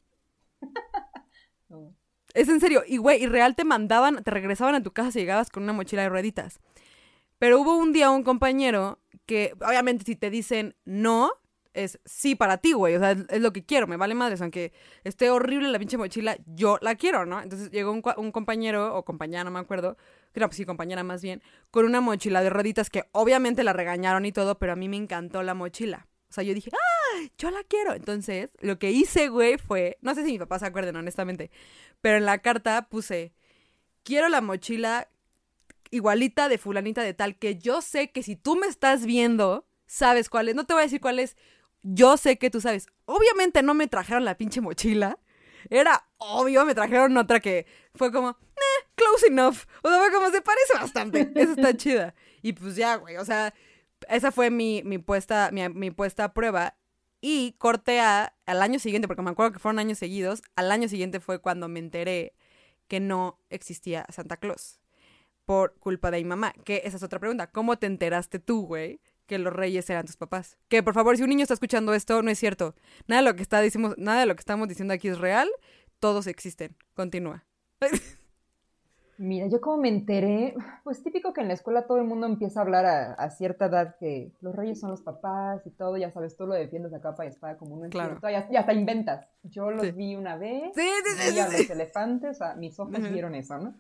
[SPEAKER 1] Es en serio. Y, güey, y real te mandaban, te regresaban a tu casa si llegabas con una mochila de rueditas. Pero hubo un día un compañero que, obviamente, si te dicen no, es sí para ti, güey. O sea, es, lo que quiero, me vale madres. Aunque esté horrible la pinche mochila, yo la quiero, ¿no? Entonces llegó un, un compañero, o compañera, no me acuerdo. No, pues sí, compañera más bien, con una mochila de rueditas que obviamente la regañaron y todo, pero a mí me encantó la mochila. O sea, yo dije, ¡ah! Yo la quiero. Entonces, lo que hice, güey, fue. No sé si mi papá se acuerden, honestamente. Pero en la carta puse. Quiero la mochila igualita de fulanita de tal. Que yo sé que si tú me estás viendo, sabes cuál es. No te voy a decir cuál es. Yo sé que tú sabes. Obviamente no me trajeron la pinche mochila. Era obvio, me trajeron otra que fue como, eh, close enough. O sea, fue como, se parece bastante. Esa está chida. Y pues ya, güey, o sea, esa fue mi, mi puesta, mi, puesta a prueba. Y corté a, al año siguiente, porque me acuerdo que fueron años seguidos, al año siguiente fue cuando me enteré que no existía Santa Claus por culpa de mi mamá. Que esa es otra pregunta. ¿Cómo te enteraste tú, güey, que los reyes eran tus papás? Que por favor, si un niño está escuchando esto, no es cierto. Nada de lo que, está, decimos, nada de lo que estamos diciendo aquí es real. Todos existen. Continúa.
[SPEAKER 2] Mira, yo como me enteré, pues típico que en la escuela todo el mundo empieza a hablar a, cierta edad que los reyes son los papás y todo, ya sabes, tú lo defiendes a capa y espada como un claro. ya, ya, hasta inventas. Yo los vi una vez,
[SPEAKER 1] sí, sí,
[SPEAKER 2] vi a los elefantes, mis ojos vieron eso, ¿no?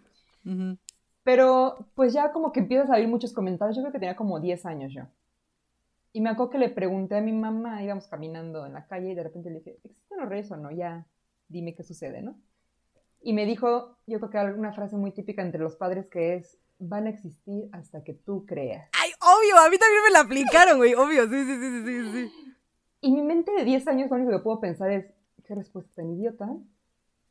[SPEAKER 2] Pero pues ya como que empiezas a oír muchos comentarios, yo creo que tenía como 10 años yo. Y me acuerdo que le pregunté a mi mamá, íbamos caminando en la calle y de repente le dije, ¿existen los reyes o no? Ya, dime qué sucede, ¿no? Y me dijo, yo creo que alguna frase muy típica entre los padres que es, van a existir hasta que tú creas.
[SPEAKER 1] ¡Ay, obvio! A mí también me la aplicaron, güey, obvio, sí, sí, sí, sí, sí.
[SPEAKER 2] Y mi mente de 10 años lo único que puedo pensar es, ¿qué respuesta tan idiota?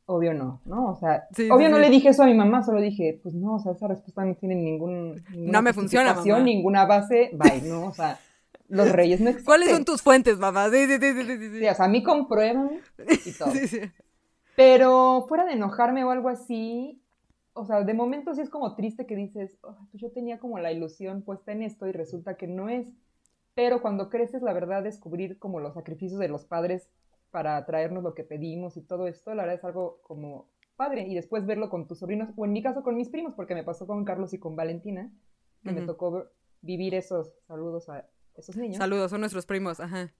[SPEAKER 2] Obvio no, ¿no? O sea, obvio no le dije eso a mi mamá, solo dije, pues no, o sea, esa respuesta no tiene ningún...
[SPEAKER 1] No me funciona, mamá.
[SPEAKER 2] Ninguna base, bye, ¿no? O sea, los reyes no existen.
[SPEAKER 1] ¿Cuáles son tus fuentes, mamá? Sí, sí, sí, sí, sí.
[SPEAKER 2] sí. o sea, a mí comprueban y todo. Sí, sí. Pero fuera de enojarme o algo así, o sea, de momento sí es como triste que dices, pues yo tenía como la ilusión puesta en esto y resulta que no es. Pero cuando creces, la verdad, descubrir como los sacrificios de los padres para traernos lo que pedimos y todo esto, la verdad es algo como padre. Y después verlo con tus sobrinos, o en mi caso con mis primos, porque me pasó con Carlos y con Valentina, que me tocó vivir esos saludos a esos niños.
[SPEAKER 1] Saludos, son nuestros primos, ajá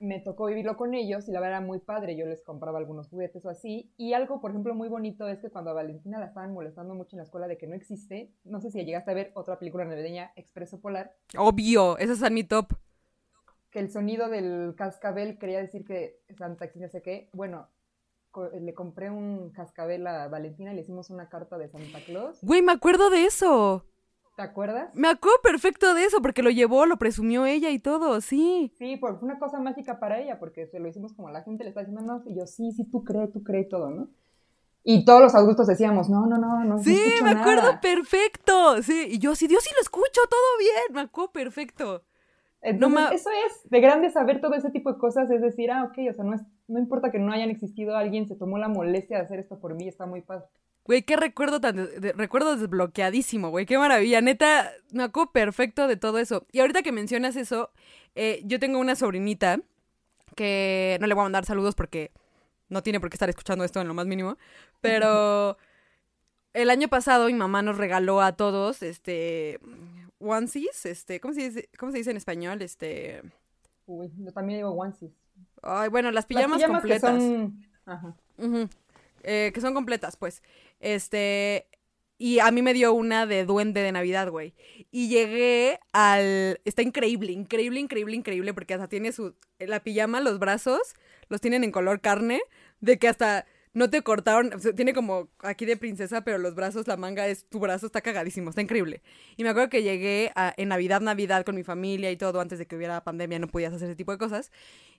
[SPEAKER 2] me tocó vivirlo con ellos y la verdad era muy padre. Yo les compraba algunos juguetes o así. Y algo, por ejemplo, muy bonito es que cuando a Valentina la estaban molestando mucho en la escuela de que no existe, no sé si llegaste a ver otra película navideña, Expreso Polar.
[SPEAKER 1] Obvio, esa es a mi top.
[SPEAKER 2] Que el sonido del cascabel quería decir que Santa Cruz, no sé qué. Bueno, le compré un cascabel a Valentina y le hicimos una carta de Santa Claus.
[SPEAKER 1] Güey, me acuerdo de eso.
[SPEAKER 2] ¿Te acuerdas?
[SPEAKER 1] Me acuerdo perfecto de eso, porque lo llevó, lo presumió ella y todo, sí.
[SPEAKER 2] Sí, fue una cosa mágica para ella, porque se lo hicimos como la gente le está diciendo, no, y yo, sí, sí, tú crees, tú crees todo, ¿no? Y todos los adultos decíamos, no, no, no, no.
[SPEAKER 1] Sí, me acuerdo perfecto, sí. Y yo, sí, Dios sí lo escucho, todo bien, me acuerdo perfecto.
[SPEAKER 2] no Eso es de grande saber todo ese tipo de cosas, es decir, ah, ok, o sea, no, es, no importa que no hayan existido, alguien se tomó la molestia de hacer esto por mí, está muy padre.
[SPEAKER 1] Güey, qué recuerdo tan. recuerdo desbloqueadísimo, güey. Qué maravilla. Neta, me acuerdo perfecto de todo eso. Y ahorita que mencionas eso, eh, yo tengo una sobrinita que no le voy a mandar saludos porque no tiene por qué estar escuchando esto en lo más mínimo. Pero el año pasado mi mamá nos regaló a todos este. Onesies, este. ¿Cómo se dice, cómo se dice en español? Este.
[SPEAKER 2] Uy, yo también digo onesies.
[SPEAKER 1] Ay, bueno, las pijamas, completas. Ajá. Eh, que son completas, pues. Este, y a mí me dio una de duende de Navidad, güey. Y llegué al... Está increíble, increíble, increíble, increíble, porque hasta tiene su... La pijama, los brazos, los tienen en color carne, de que hasta no te cortaron, tiene como aquí de princesa, pero los brazos, la manga es, tu brazo está cagadísimo, está increíble. Y me acuerdo que llegué en Navidad, Navidad con mi familia y todo, antes de que hubiera pandemia, no podías hacer ese tipo de cosas.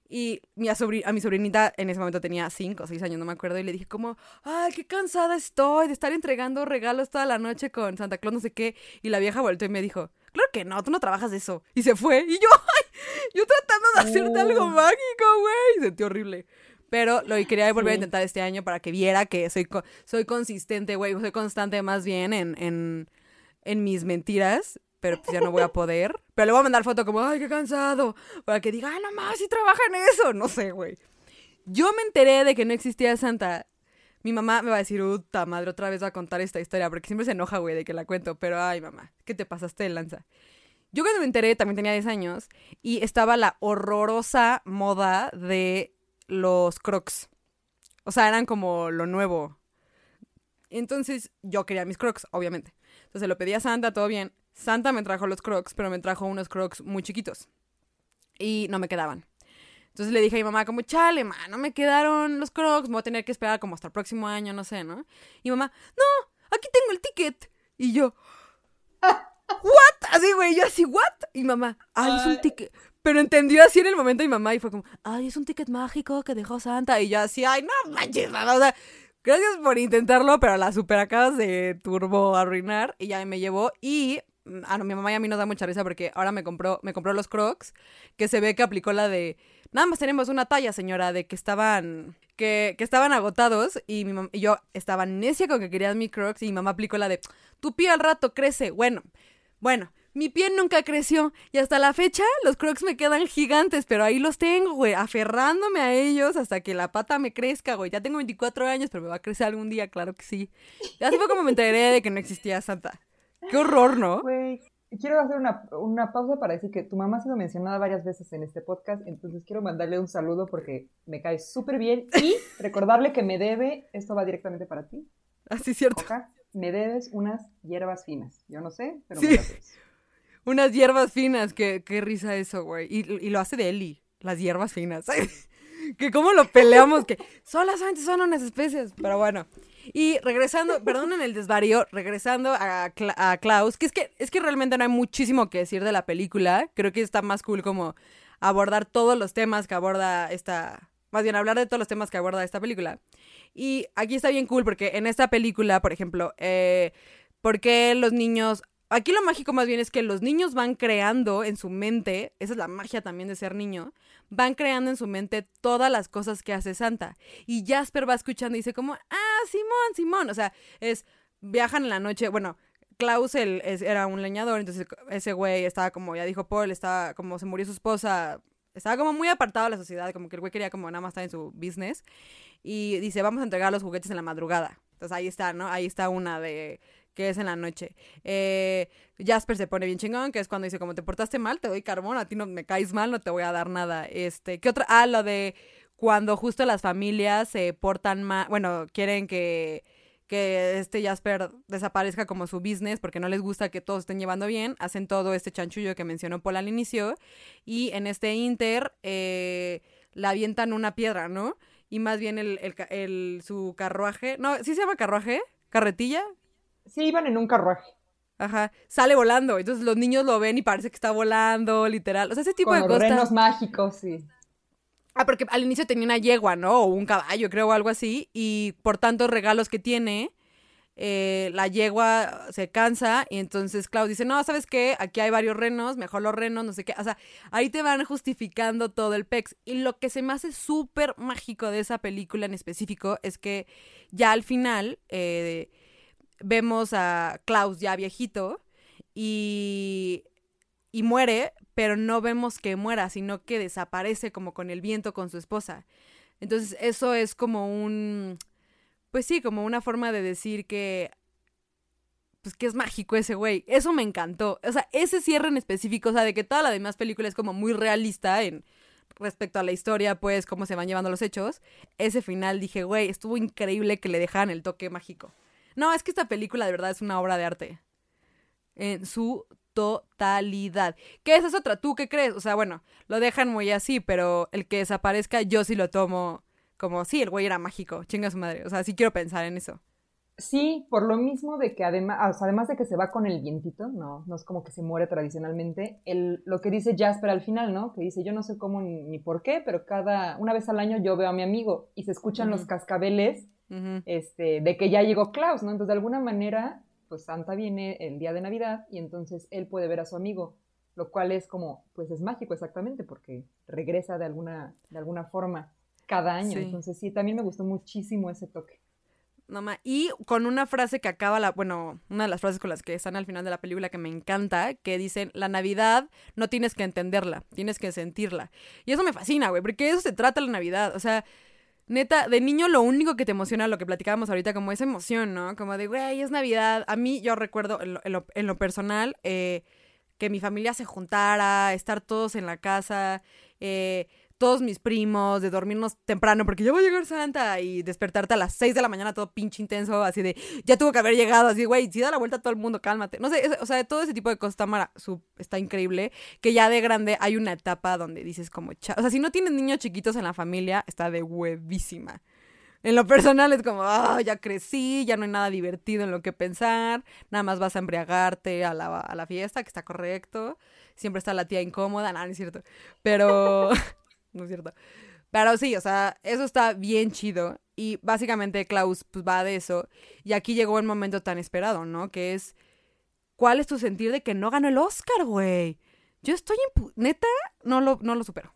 [SPEAKER 1] Y mi a, a mi sobrinita en ese momento tenía 5 o 6 años, no me acuerdo, y le dije como, ay, qué cansada estoy de estar entregando regalos toda la noche con Santa Claus, no sé qué. Y la vieja volteó y me dijo, claro que no, tú no trabajas eso. Y se fue. Y yo, ay, yo tratando de hacerte algo mágico, güey. Sentí horrible. Pero lo quería volver a intentar este año para que viera que soy, soy consistente, güey. Soy constante más bien en, en, en mis mentiras pero pues ya no voy a poder. Pero le voy a mandar foto como, ay, qué cansado. Para que diga, ay, no más, si trabaja en eso. No sé, güey. Yo me enteré de que no existía Santa. Mi mamá me va a decir, puta madre, otra vez va a contar esta historia, porque siempre se enoja, güey, de que la cuento. Pero, ay, mamá, ¿qué te pasaste de lanza? Yo cuando me enteré también tenía 10 años y estaba la horrorosa moda de los crocs. O sea, eran como lo nuevo. Entonces yo quería mis crocs, obviamente. Entonces lo pedí a Santa, todo bien. Santa me trajo los crocs, pero me trajo unos crocs muy chiquitos. Y no me quedaban. Entonces le dije a mi mamá como, chale, ma, no me quedaron los crocs, me voy a tener que esperar como hasta el próximo año, no sé, ¿no? Y mamá, no, aquí tengo el ticket. Y yo, ¿what? Así, güey, yo así, ¿what? Y mamá, ay, es un ticket. Pero entendió así en el momento mi mamá y fue como, ay, es un ticket mágico que dejó Santa. Y yo así, ay, no manches, o sea, gracias por intentarlo, pero la super acabas de turbo arruinar. Y ya me llevó y Mm, no, mi mamá y a mí nos da mucha risa porque ahora me compró, me compró los crocs, que se ve que aplicó la de, nada más tenemos una talla, señora, de que estaban, que, que estaban agotados y, mi y yo estaba necia con que querían mi crocs y mi mamá aplicó la de, tu pie al rato crece. Bueno, bueno, mi pie nunca creció y hasta la fecha los crocs me quedan gigantes, pero ahí los tengo, güey, aferrándome a ellos hasta que la pata me crezca, güey. Ya tengo 24 años, pero me va a crecer algún día, claro que sí. Y así fue como me enteré de que no existía Santa. Qué horror, ¿no?
[SPEAKER 2] Güey, quiero hacer una, pausa para decir que tu mamá ha sido mencionada varias veces en este podcast, entonces quiero mandarle un saludo porque me cae súper bien y recordarle que me debe, esto va directamente para ti.
[SPEAKER 1] Así ah, es cierto.
[SPEAKER 2] me debes unas hierbas finas. Yo no sé, pero me debes.
[SPEAKER 1] Unas hierbas finas, qué, qué risa eso, güey. Y, y, lo hace de Eli, las hierbas finas. que cómo lo peleamos, que solamente son unas especies, pero bueno. Y regresando, perdonen el desvarío, regresando a, a, Klaus, que es que es que realmente no hay muchísimo que decir de la película. Creo que está más cool como abordar todos los temas que aborda esta, más bien hablar de todos los temas que aborda esta película. Y aquí está bien cool porque en esta película, por ejemplo, eh, ¿por qué los niños Aquí lo mágico más bien es que los niños van creando en su mente, esa es la magia también de ser niño, van creando en su mente todas las cosas que hace Santa. Y Jasper va escuchando y dice como, ah, Simón, Simón. O sea, es, viajan en la noche, bueno, Klaus era un leñador, entonces ese güey estaba como, ya dijo Paul, estaba como se murió su esposa, estaba como muy apartado de la sociedad, como que el güey quería como nada más estar en su business. Y dice, vamos a entregar los juguetes en la madrugada. Entonces ahí está, ¿no? Ahí está una de que es en la noche. Eh, Jasper se pone bien chingón, que es cuando dice, como te portaste mal, te doy carbón, a ti no me caes mal, no te voy a dar nada. Este, ¿qué otra? Ah, lo de cuando justo las familias se portan mal, bueno, quieren que que este Jasper desaparezca como su business porque no les gusta que todos estén llevando bien, hacen todo este chanchullo que mencionó Paul al inicio y en este Inter eh, la avientan una piedra, ¿no? Y más bien el, el, su carruaje, no, ¿sí se llama carruaje? ¿Carretilla?
[SPEAKER 2] Sí, iban en un carruaje.
[SPEAKER 1] Ajá, sale volando. Entonces los niños lo ven y parece que está volando, literal. O sea, ese tipo
[SPEAKER 2] de
[SPEAKER 1] cosas.
[SPEAKER 2] renos mágicos, sí.
[SPEAKER 1] Ah, porque al inicio tenía una yegua, ¿no? O un caballo, creo, o algo así. Y por tantos regalos que tiene, eh, la yegua se cansa. Y entonces Klaus dice: No, ¿sabes qué? Aquí hay varios renos, mejor los renos, no sé qué. O sea, ahí te van justificando todo el pex. Y lo que se me hace súper mágico de esa película en específico es que ya al final. Eh, vemos a Klaus ya viejito y, y muere, pero no vemos que muera, sino que desaparece como con el viento con su esposa. Entonces eso es como un, pues sí, como una forma de decir que, pues que es mágico ese güey. Eso me encantó. O sea, ese cierre en específico, o sea, de que toda la demás película es como muy realista en respecto a la historia, pues, cómo se van llevando los hechos. Ese final dije, güey, estuvo increíble que le dejaran el toque mágico. No, es que esta película de verdad es una obra de arte. En su totalidad. ¿Qué es eso otra? ¿Tú qué crees? O sea, bueno, lo dejan muy así, pero el que desaparezca yo sí lo tomo como, sí, el güey era mágico, chinga su madre. O sea, sí quiero pensar en eso.
[SPEAKER 2] Sí, por lo mismo de que además, además de que se va con el vientito, no, no es como que se muere tradicionalmente, el, lo que dice Jasper al final, ¿no? Que dice, yo no sé cómo ni, por qué, pero cada, una vez al año yo veo a mi amigo y se escuchan los cascabeles este, de que ya llegó Klaus, ¿no? Entonces, de alguna manera, pues Santa viene el día de Navidad y entonces él puede ver a su amigo, lo cual es como, pues es mágico exactamente, porque regresa de alguna, de alguna forma cada año. Entonces, sí, también me gustó muchísimo ese toque.
[SPEAKER 1] Y con una frase que acaba la, bueno, una de las frases con las que están al final de la película que me encanta, que dicen, la Navidad no tienes que entenderla, tienes que sentirla. Y eso me fascina, güey, porque eso se trata la Navidad. O sea, neta, de niño lo único que te emociona, lo que platicábamos ahorita, como esa emoción, ¿no? Como de, güey, es Navidad. A mí yo recuerdo en lo, personal eh, que mi familia se juntara, estar todos en la casa, eh, todos mis primos, de dormirnos temprano porque ya va a llegar Santa y despertarte a las 6 de la mañana todo pinche intenso, así de, ya tuvo que haber llegado, así, güey, si da la vuelta a todo el mundo, cálmate. No sé, o sea, todo ese tipo de cosas está, está increíble, que ya de grande hay una etapa donde dices como, o sea, si no tienes niños chiquitos en la familia, está de huevísima. En lo personal es como, ah, ya crecí, ya no hay nada divertido en lo que pensar, nada más vas a embriagarte a la, a la fiesta, que está correcto. Siempre está la tía incómoda, nada, no es cierto. Pero... no es cierto. Pero sí, o sea, eso está bien chido. Y básicamente Klaus pues, va de eso. Y aquí llegó el momento tan esperado, ¿no? Que es, ¿cuál es tu sentir de que no ganó el Oscar, güey? Yo estoy en... Neta, no lo, no lo supero.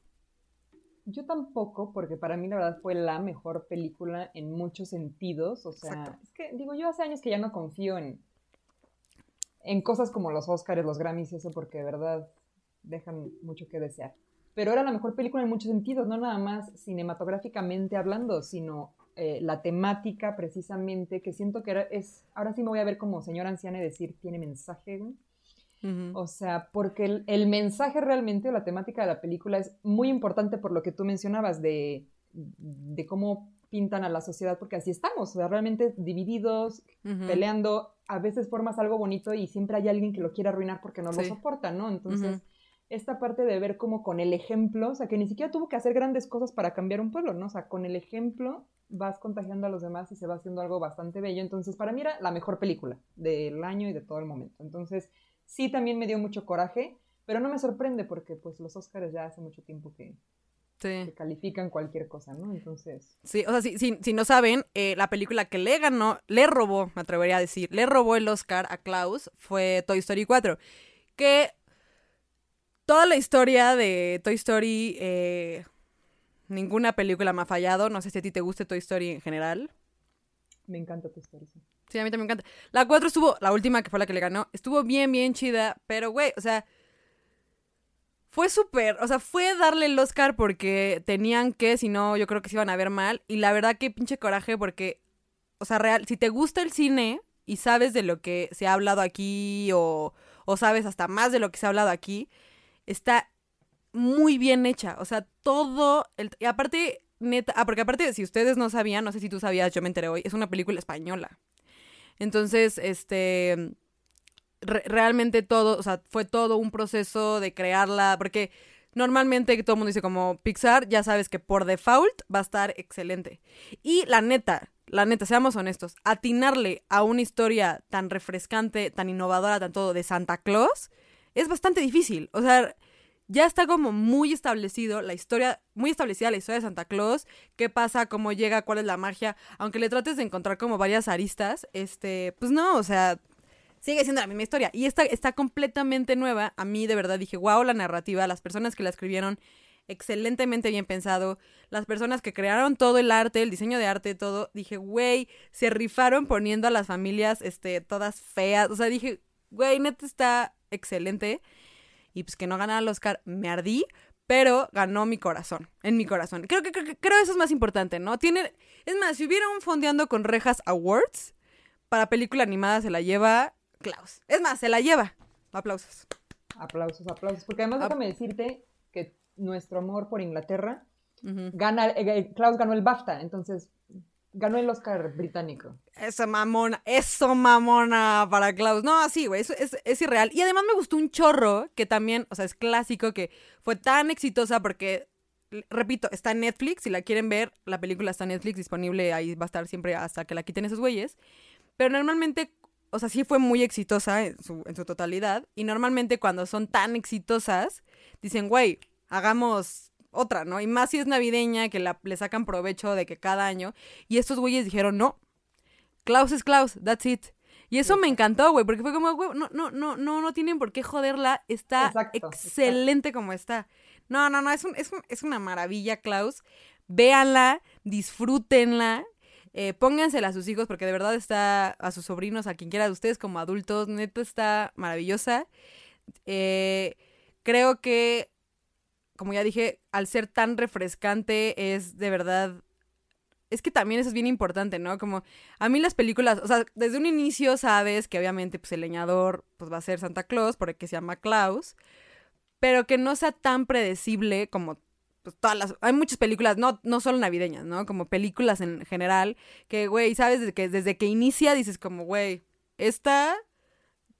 [SPEAKER 2] Yo tampoco, porque para mí la verdad fue la mejor película en muchos sentidos. O sea, es que digo, yo hace años que ya no confío en, en cosas como los Oscars, los Grammys y eso, porque de verdad dejan mucho que desear pero era la mejor película en muchos sentidos, no nada más cinematográficamente hablando, sino eh, la temática precisamente, que siento que era, es, ahora sí me voy a ver como señora anciana y decir, tiene mensaje, O sea, porque el, mensaje realmente o la temática de la película es muy importante por lo que tú mencionabas de, de cómo pintan a la sociedad, porque así estamos, o sea, realmente divididos, peleando, a veces formas algo bonito y siempre hay alguien que lo quiere arruinar porque no lo soporta, ¿no? Entonces esta parte de ver como con el ejemplo, o sea, que ni siquiera tuvo que hacer grandes cosas para cambiar un pueblo, ¿no? O sea, con el ejemplo vas contagiando a los demás y se va haciendo algo bastante bello. Entonces, para mí era la mejor película del año y de todo el momento. Entonces, sí también me dio mucho coraje, pero no me sorprende porque pues los Oscars ya hace mucho tiempo que, califican cualquier cosa, ¿no? Entonces.
[SPEAKER 1] Sí, o sea, si, si, no saben, eh, la película que le ganó, le robó, me atrevería a decir, le robó el Oscar a Klaus fue Toy Story 4. Que toda la historia de Toy Story, eh, ninguna película me ha fallado. No sé si a ti te guste Toy Story en general.
[SPEAKER 2] Me encanta Toy Story, sí.
[SPEAKER 1] Sí, a mí también me encanta. La 4 estuvo, la última que fue la que le ganó, estuvo bien, bien chida, pero güey, o sea, fue súper, o sea, fue darle el Oscar porque tenían que, si no, yo creo que se iban a ver mal. Y la verdad que pinche coraje porque, o sea, real, si te gusta el cine y sabes de lo que se ha hablado aquí o, o sabes hasta más de lo que se ha hablado aquí, está muy bien hecha. O sea, todo. El, y aparte, neta. Ah, porque aparte, si ustedes no sabían, no sé si tú sabías, yo me enteré hoy, es una película española. Entonces, este. realmente todo, o sea, fue todo un proceso de crearla, porque normalmente todo el mundo dice como Pixar, ya sabes que por default va a estar excelente. Y la neta, la neta, seamos honestos, atinarle a una historia tan refrescante, tan innovadora, tan todo de Santa Claus, es bastante difícil. O sea, ya está como muy establecido la historia, muy establecida la historia de Santa Claus, qué pasa, cómo llega, cuál es la magia, aunque le trates de encontrar como varias aristas, este, pues no, o sea, sigue siendo la misma historia y esta está completamente nueva. A mí de verdad dije, wow, la narrativa, las personas que la escribieron excelentemente bien pensado, las personas que crearon todo el arte, el diseño de arte, todo, dije, güey, se rifaron poniendo a las familias este todas feas, o sea, dije, güey, neta está excelente. Y pues que no ganara el Oscar, me ardí, pero ganó mi corazón, en mi corazón. Creo que, creo, eso es más importante, ¿no? Tiene, es más, si hubiera un Fondeando con Rejas Awards, para película animada se la lleva Klaus. Es más, se la lleva. Aplausos.
[SPEAKER 2] Aplausos, aplausos. Porque además déjame decirte que nuestro amor por Inglaterra gana, eh, Klaus ganó el BAFTA, entonces Ganó el Oscar británico.
[SPEAKER 1] Esa mamona, eso mamona para Klaus. No, así, güey, es, es, irreal. Y además me gustó un chorro que también, o sea, es clásico, que fue tan exitosa porque repito, está en Netflix. Si la quieren ver, la película está en Netflix disponible. Ahí va a estar siempre hasta que la quiten esos güeyes. Pero normalmente, o sea, sí fue muy exitosa en su, en su totalidad. Y normalmente cuando son tan exitosas, dicen, güey, hagamos otra, ¿no? Y más si es navideña, que la, le sacan provecho de que cada año. Y estos güeyes dijeron, no. Klaus es Klaus, that's it. Y eso me encantó, güey, porque fue como, güey, no, no, no, no, no tienen por qué joderla. Está excelente como está. No, no, no, es, un, es, un, es una maravilla, Klaus. Véanla, disfrútenla. Eh, póngansela a sus hijos porque de verdad está a sus sobrinos, a quien quiera de ustedes como adultos, neto está maravillosa. Eh, creo que, como ya dije, al ser tan refrescante es de verdad es que también eso es bien importante, ¿no? Como a mí las películas, o sea, desde un inicio sabes que obviamente pues el leñador pues va a ser Santa Claus porque se llama Klaus, pero que no sea tan predecible como pues todas las hay muchas películas, no no solo navideñas, ¿no? Como películas en general que güey, sabes desde que desde que inicia dices como, güey, esta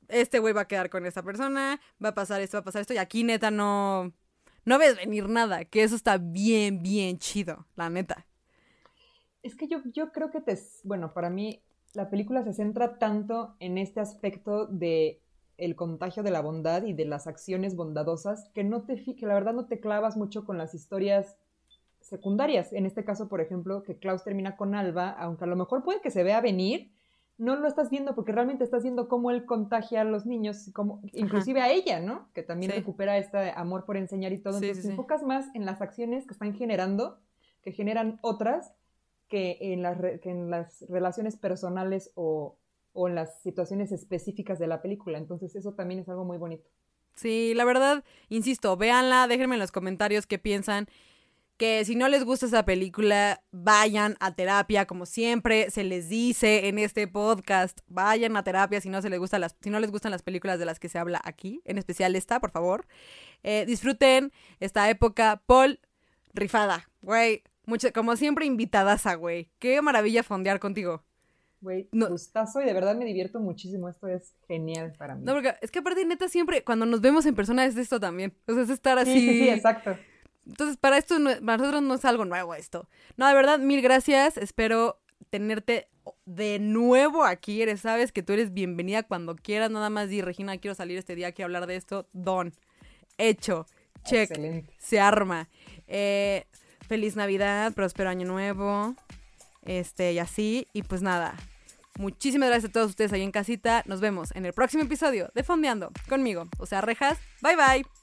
[SPEAKER 1] este güey va a quedar con esta persona, va a pasar esto, va a pasar esto y aquí neta no no ves venir nada, que eso está bien bien chido, la neta.
[SPEAKER 2] Es que yo, yo creo que te, bueno, para mí la película se centra tanto en este aspecto de el contagio de la bondad y de las acciones bondadosas que no te que la verdad no te clavas mucho con las historias secundarias. En este caso, por ejemplo, que Klaus termina con Alba, aunque a lo mejor puede que se vea venir, no lo estás viendo porque realmente estás viendo cómo él contagia a los niños, como, inclusive a ella, ¿no? Que también recupera este amor por enseñar y todo. Entonces te enfocas más en las acciones que están generando, que generan otras, que en las, en las relaciones personales o, en las situaciones específicas de la película. Entonces eso también es algo muy bonito.
[SPEAKER 1] Sí, la verdad, insisto, véanla, déjenme en los comentarios qué piensan. Que si no les gusta esa película, vayan a terapia, como siempre se les dice en este podcast. Vayan a terapia si no, se les gusta las, si no les gustan las películas de las que se habla aquí, en especial esta, por favor. Eh, disfruten esta época. Paul, rifada, güey como siempre, invitadas a güey. Qué maravilla fondear contigo.
[SPEAKER 2] Güey, no. gustazo y de verdad me divierto muchísimo. Esto es genial para mí.
[SPEAKER 1] No, porque es que aparte, neta, siempre cuando nos vemos en persona es esto también. O sea, es estar así.
[SPEAKER 2] Sí, sí, exacto.
[SPEAKER 1] Entonces, para esto, para nosotros no es algo nuevo esto. No, de verdad, mil gracias. Espero tenerte de nuevo aquí. Eres, sabes que tú eres bienvenida cuando quieras. Nada más di, Regina, quiero salir este día, quiero hablar de esto. Don. Hecho. Check. Excelente. Se arma. Eh, feliz Navidad, próspero año nuevo, este, y así, y pues nada. Muchísimas gracias a todos ustedes ahí en casita. Nos vemos en el próximo episodio de Fondeando conmigo, o sea, Rejas. Bye bye.